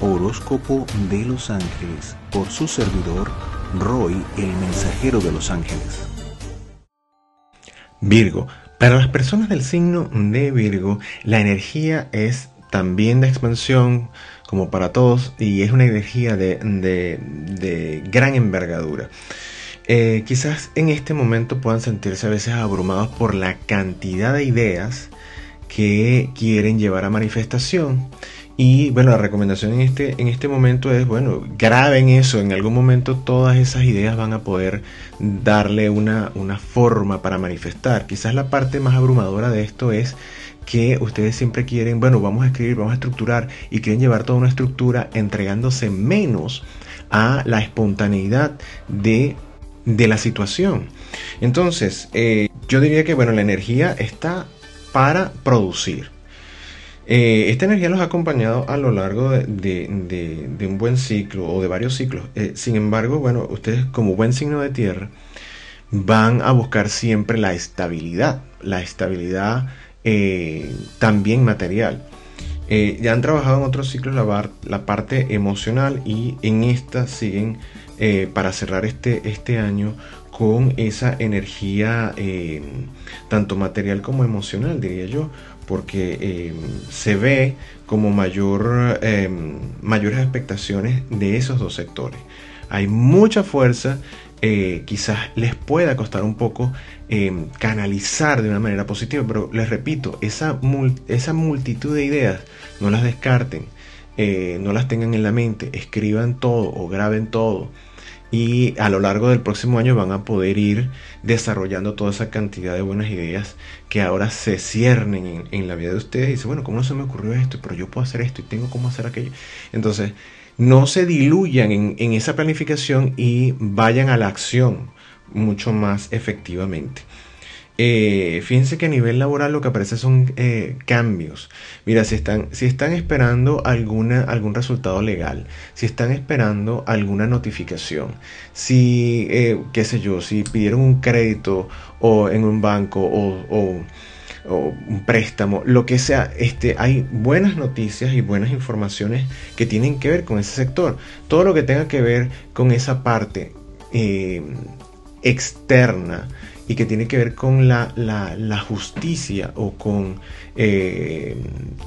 Horóscopo de los Ángeles por su servidor Roy, el mensajero de los ángeles. Virgo. Para las personas del signo de Virgo, la energía es también de expansión, como para todos, y es una energía de, gran envergadura. Eh, quizás en este momento puedan sentirse a veces abrumados por la cantidad de ideas que quieren llevar a manifestación y bueno, la recomendación en este, en este momento es, bueno, graben eso, en algún momento todas esas ideas van a poder darle una, una forma para manifestar. Quizás la parte más abrumadora de esto es que ustedes siempre quieren, bueno, vamos a escribir, vamos a estructurar y quieren llevar toda una estructura entregándose menos a la espontaneidad de, de la situación. Entonces, eh, yo diría que, bueno, la energía está para producir eh, esta energía los ha acompañado a lo largo de, un buen ciclo o de varios ciclos. Eh, sin embargo, bueno, ustedes como buen signo de tierra van a buscar siempre la estabilidad, la estabilidad eh, también material. ya han trabajado en otros ciclos la, la, parte emocional y en esta siguen para cerrar este, este año con esa energía tanto material como emocional, diría yo, porque eh, se ve como mayor, em, mayores expectaciones de esos dos sectores. Hay mucha fuerza, eh, quizás les pueda costar un poco em, canalizar de una manera positiva, pero les repito, esa, esa multitud de ideas no las descarten, eh, no las tengan en la mente, escriban todo o graben todo y a lo largo del próximo año van a poder ir desarrollando toda esa cantidad de buenas ideas que ahora se ciernen en, la vida de ustedes y bueno, ¿cómo no se me ocurrió esto? Pero yo puedo hacer esto y tengo cómo hacer aquello. Entonces, no se diluyan en, en esa planificación y vayan a la acción mucho más efectivamente. Eh, fíjense que a nivel laboral lo que aparece son eh, cambios. Mira, si están, si están esperando alguna, algún resultado legal, si están esperando alguna notificación, si, eh, qué sé yo, si pidieron un crédito o en un banco o, un préstamo, lo que sea, este, hay buenas noticias y buenas informaciones que tienen que ver con ese sector. Todo lo que tenga que ver con esa parte externa y que tiene que ver con la, justicia o con eh,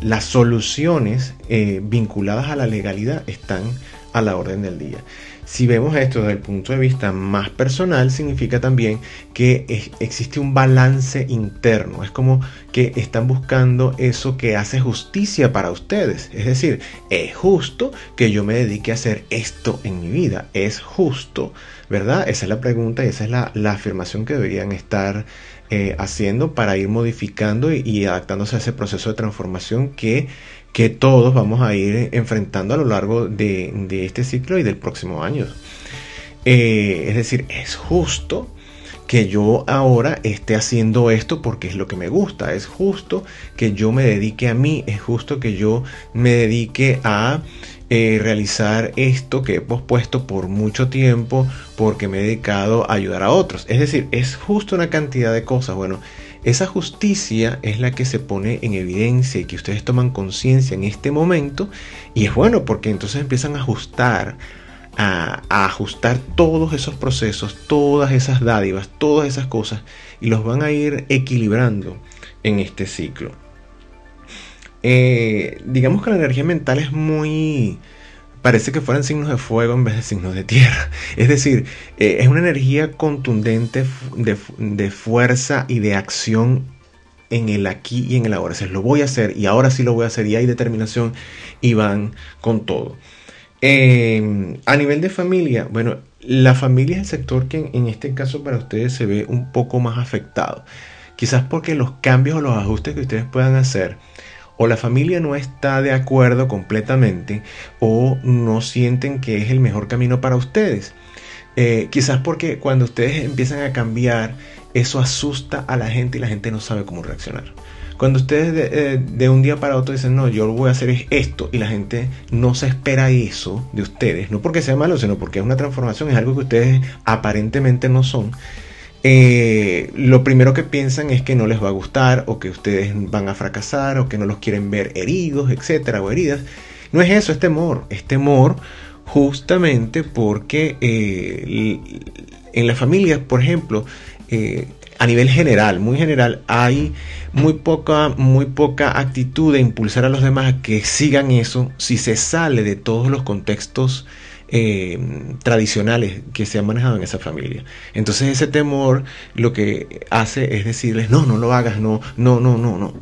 las soluciones eh, vinculadas a la legalidad están a la orden del día. Si vemos esto desde el punto de vista más personal, significa también que existe un balance interno. Es como que están buscando eso que hace justicia para ustedes. Es decir, es justo que yo me dedique a hacer esto en mi vida. Es justo ¿verdad? Esa es la pregunta y esa es la, afirmación que deberían estar eh, haciendo para ir modificando y, adaptándose a ese proceso de transformación que, que todos vamos a ir enfrentando a lo largo de, este ciclo y del próximo año. Eh, es decir, es justo que yo ahora esté haciendo esto porque es lo que me gusta, es justo que yo me dedique a mí, es justo que yo me dedique a eh, realizar esto que he pospuesto por mucho tiempo porque me he dedicado a ayudar a otros. Es decir, es justo una cantidad de cosas. Bueno, esa justicia es la que se pone en evidencia y que ustedes toman conciencia en este momento. Y es bueno porque entonces empiezan a ajustar, a, ajustar todos esos procesos, todas esas dádivas, todas esas cosas y los van a ir equilibrando en este ciclo. Eh, digamos que la energía mental es muy... Parece que fueran signos de fuego en vez de signos de tierra. Es decir, eh, es una energía contundente de, fuerza y de acción en el aquí y en el ahora. Es lo voy a hacer y ahora sí lo voy a hacer y hay determinación y van con todo. Em, a nivel de familia, bueno, la familia es el sector que en este caso para ustedes se ve un poco más afectado. Quizás porque los cambios o los ajustes que ustedes puedan hacer o la familia no está de acuerdo completamente o no sienten que es el mejor camino para ustedes. Eh, quizás porque cuando ustedes empiezan a cambiar, eso asusta a la gente y la gente no sabe cómo reaccionar. Cuando ustedes de, eh, un día para otro dicen, no, yo lo voy a hacer esto, y la gente no se espera eso de ustedes, no porque sea malo, sino porque es una transformación, es algo que ustedes aparentemente no son, eh, lo primero que piensan es que no les va a gustar o que ustedes van a fracasar o que no los quieren ver heridos, etcétera, o heridas. No es eso, es temor. Es temor justamente porque eh, en las familias, por ejemplo, eh, a nivel general, muy general, hay muy poca, muy poca actitud de impulsar a los demás a que sigan eso si se sale de todos los contextos eh, tradicionales que se han manejado en esa familia. Entonces ese temor lo que hace es decirles, no, no lo hagas, no, no, no, no, no.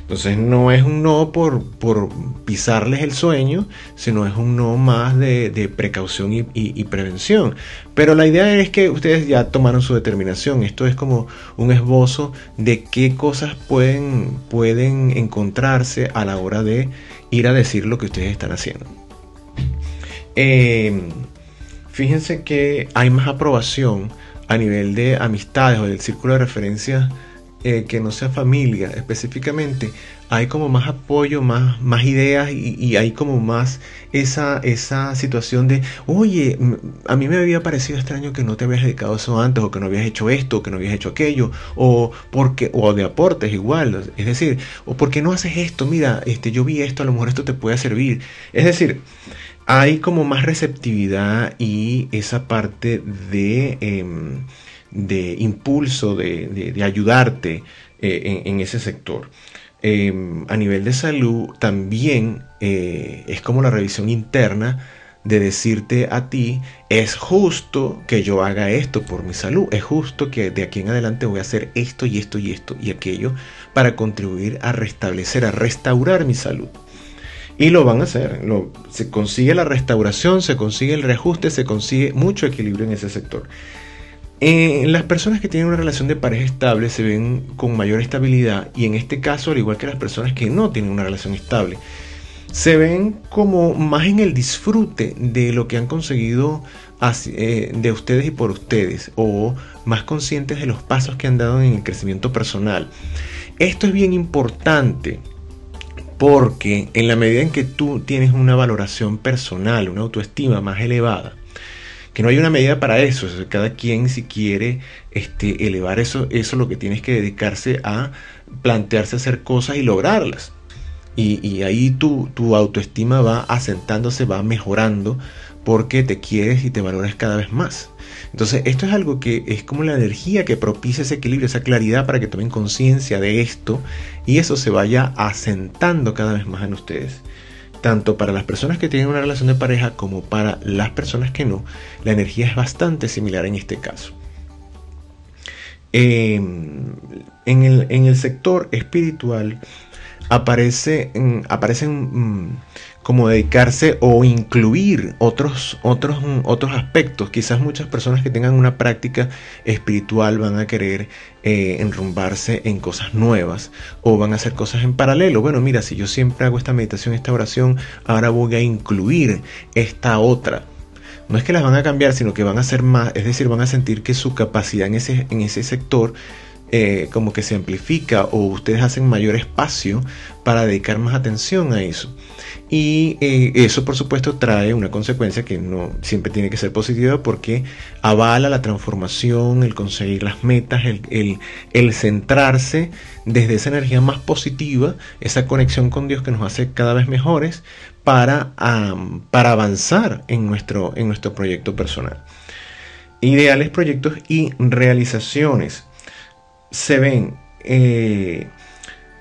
Entonces no es un no por, por pisarles el sueño, sino es un no más de, precaución y, prevención. Pero la idea es que ustedes ya tomaron su determinación. Esto es como un esbozo de qué cosas pueden, pueden encontrarse a la hora de ir a decir lo que ustedes están haciendo. Eh, fíjense que hay más aprobación a nivel de amistades o del círculo de referencia eh, que no sea familia específicamente, hay como más apoyo, más, más ideas y, hay como más esa, esa situación de, oye, a mí me había parecido extraño que no te habías dedicado eso antes, o que no habías hecho esto, o que no habías hecho aquello, o porque, o de aportes igual, es decir, o porque no haces esto, mira, este, yo vi esto, a lo mejor esto te puede servir. Es decir, hay como más receptividad y esa parte de, em, de impulso, de, ayudarte eh, en, ese sector. Em, a nivel de salud también eh, es como la revisión interna de decirte a ti, es justo que yo haga esto por mi salud, es justo que de aquí en adelante voy a hacer esto y esto y esto y aquello para contribuir a restablecer, a restaurar mi salud. Y lo van a hacer. se consigue la restauración, se consigue el reajuste, se consigue mucho equilibrio en ese sector. En las personas que tienen una relación de pareja estable se ven con mayor estabilidad y en este caso, al igual que las personas que no tienen una relación estable, se ven como más en el disfrute de lo que han conseguido eh, de ustedes y por ustedes o más conscientes de los pasos que han dado en el crecimiento personal. Esto es bien importante porque en la medida en que tú tienes una valoración personal, una autoestima más elevada, que no hay una medida para eso, cada quien si quiere este, elevar eso, eso lo que tienes que dedicarse a plantearse hacer cosas y lograrlas. Y, ahí tu, tu autoestima va asentándose, va mejorando, porque te quieres y te valoras cada vez más. Entonces, esto es algo que es como la energía que propicia ese equilibrio, esa claridad para que tomen conciencia de esto y eso se vaya asentando cada vez más en ustedes. Tanto para las personas que tienen una relación de pareja como para las personas que no, la energía es bastante similar en este caso. Em, en, el, sector espiritual aparece, aparecen mm, como dedicarse o incluir otros, otros, otros aspectos. Quizás muchas personas que tengan una práctica espiritual van a querer eh, enrumbarse en cosas nuevas o van a hacer cosas en paralelo. Bueno, mira, si yo siempre hago esta meditación, esta oración, ahora voy a incluir esta otra. No es que las van a cambiar, sino que van a ser más, es decir, van a sentir que su capacidad en ese, en ese sector eh, como que se amplifica o ustedes hacen mayor espacio para dedicar más atención a eso. Y eh, eso, por supuesto, trae una consecuencia que no siempre tiene que ser positiva porque avala la transformación, el conseguir las metas, el, el, centrarse desde esa energía más positiva, esa conexión con Dios que nos hace cada vez mejores para, para avanzar en nuestro, en nuestro proyecto personal. Ideales, proyectos y realizaciones se ven. Eh,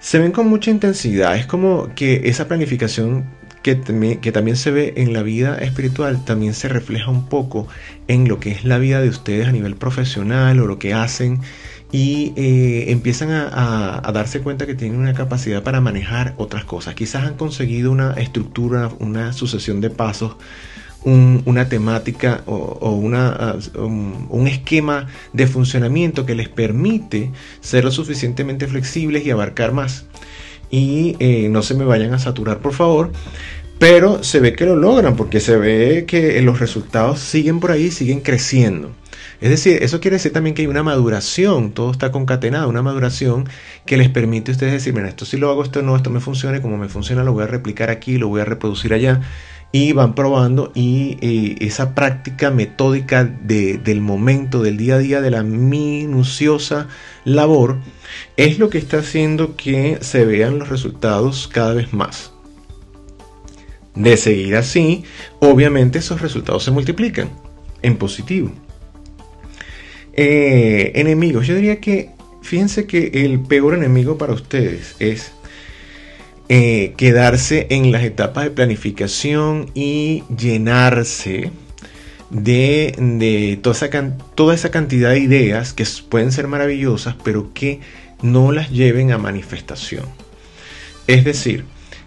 se ven con mucha intensidad. Es como que esa planificación que, también se ve en la vida espiritual también se refleja un poco en lo que es la vida de ustedes a nivel profesional o lo que hacen y eh, empiezan a, darse cuenta que tienen una capacidad para manejar otras cosas. Quizás han conseguido una estructura, una sucesión de pasos, una temática o, una, un, esquema de funcionamiento que les permite ser lo suficientemente flexibles y abarcar más y eh, no se me vayan a saturar por favor. Pero se ve que lo logran porque se ve que los resultados siguen por ahí, siguen creciendo. Es decir, eso quiere decir también que hay una maduración, todo está concatenado, una maduración que les permite a ustedes decir, mira, esto sí lo hago, esto no, esto me funciona, como me funciona lo voy a replicar aquí, lo voy a reproducir allá. Y van probando y eh, esa práctica metódica del momento, del día a día, de la minuciosa labor, es lo que está haciendo que se vean los resultados cada vez más. De seguir así, obviamente esos resultados se multiplican en positivo. Eh, enemigos, yo diría que, fíjense que el peor enemigo para ustedes es eh, quedarse en las etapas de planificación y llenarse de, toda, esa, toda esa cantidad de ideas que pueden ser maravillosas, pero que no las lleven a manifestación. Es decir,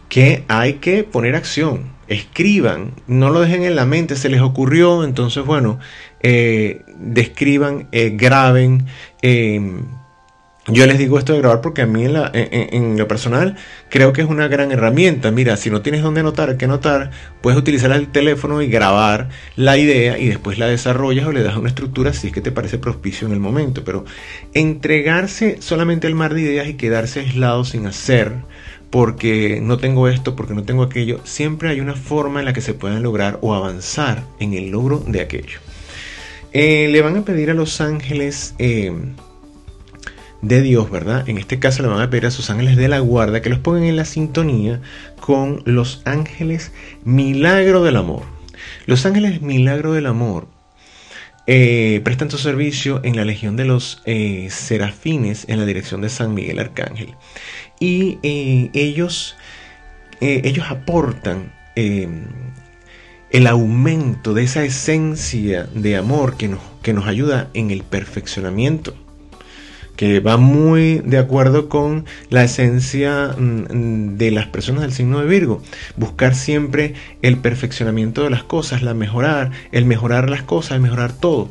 que hay que poner acción, escriban, no lo dejen en la mente, se les ocurrió, entonces bueno, eh, describan, eh, graben. Yo les digo esto de grabar porque a mí en, lo personal creo que es una gran herramienta. Mira, si no tienes dónde anotar, qué anotar, puedes utilizar el teléfono y grabar la idea y después la desarrollas o le das una estructura si es que te parece propicio en el momento. Pero entregarse solamente al mar de ideas y quedarse aislado sin hacer, porque no tengo esto, porque no tengo aquello, siempre hay una forma en la que se puedan lograr o avanzar en el logro de aquello. Eh, le van a pedir a los ángeles eh, de Dios, ¿verdad? En este caso le van a pedir a sus ángeles de la guarda que los pongan en la sintonía con los ángeles milagro del amor. Los ángeles milagro del amor eh, prestan su servicio en la legión de los serafines en la dirección de San Miguel Arcángel. Y ellos, ellos aportan el aumento de esa esencia de amor que nos, que nos ayuda en el perfeccionamiento, que va muy de acuerdo con la esencia mm, de las personas del signo de Virgo. Buscar siempre el perfeccionamiento de las cosas, la mejorar, el mejorar las cosas, el mejorar todo.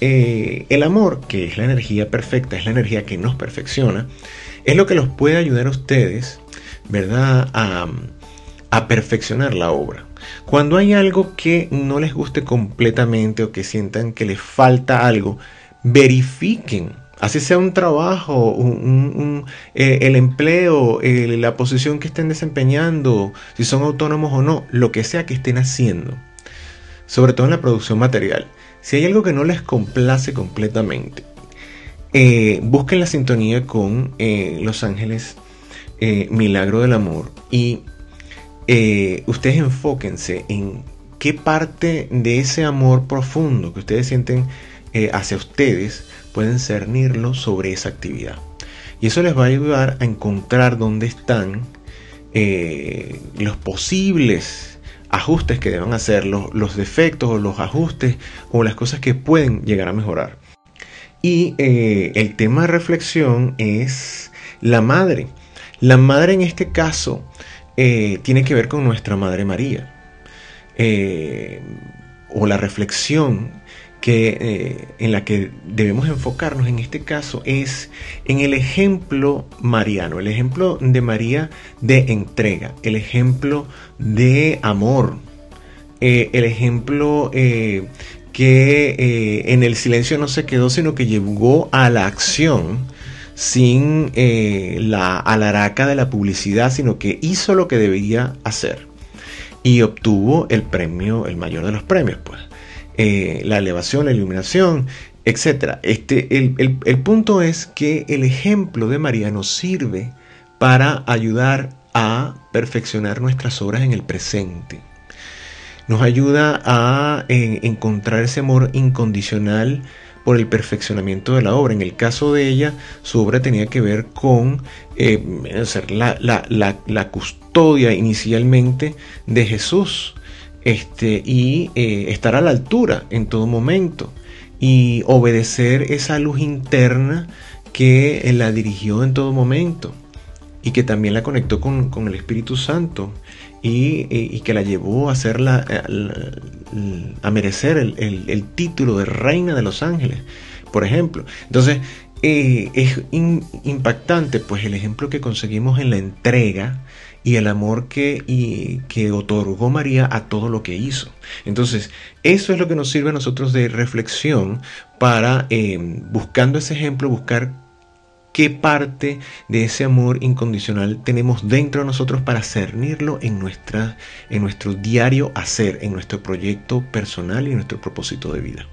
Eh, el amor, que es la energía perfecta, es la energía que nos perfecciona, es lo que los puede ayudar a ustedes, ¿verdad?, a perfeccionar la obra. Cuando hay algo que no les guste completamente o que sientan que les falta algo, verifiquen. Así sea un trabajo, eh, el empleo, la posición que estén desempeñando, si son autónomos o no, lo que sea que estén haciendo. Sobre todo en la producción material. Si hay algo que no les complace completamente, eh, busquen la sintonía con eh, Los Ángeles Milagro del Amor y ustedes enfóquense en qué parte de ese amor profundo que ustedes sienten hacia ustedes pueden cernirlo sobre esa actividad. Y eso les va a ayudar a encontrar dónde están eh, los posibles ajustes que deban hacer, los, los, defectos o los ajustes o las cosas que pueden llegar a mejorar. Y el tema de reflexión es la madre. La madre en este caso eh, tiene que ver con nuestra Madre María. Eh, o la reflexión que, eh, en la que debemos enfocarnos en este caso es en el ejemplo mariano, el ejemplo de María de entrega, el ejemplo de amor, el ejemplo que en el silencio no se quedó, sino que llegó a la acción sin eh, la alaraca de la publicidad, sino que hizo lo que debía hacer y obtuvo el premio, el mayor de los premios, pues. Eh, la elevación, la iluminación, etc. Este, el, el punto es que el ejemplo de María nos sirve para ayudar a perfeccionar nuestras obras en el presente. Nos ayuda a encontrar ese amor incondicional por el perfeccionamiento de la obra. En el caso de ella, su obra tenía que ver con eh, ser la, custodia inicialmente de Jesús este, y eh, estar a la altura en todo momento y obedecer esa luz interna que la dirigió en todo momento y que también la conectó con, con el Espíritu Santo y, que la llevó a, hacerla, eh, a, merecer el, título de reina de los ángeles, por ejemplo. Entonces, eh, es impactante pues el ejemplo que conseguimos en la entrega y el amor que, que otorgó María a todo lo que hizo. Entonces, eso es lo que nos sirve a nosotros de reflexión para, eh, buscando ese ejemplo, buscar qué parte de ese amor incondicional tenemos dentro de nosotros para cernirlo en, nuestra, en nuestro diario hacer, en nuestro proyecto personal y en nuestro propósito de vida.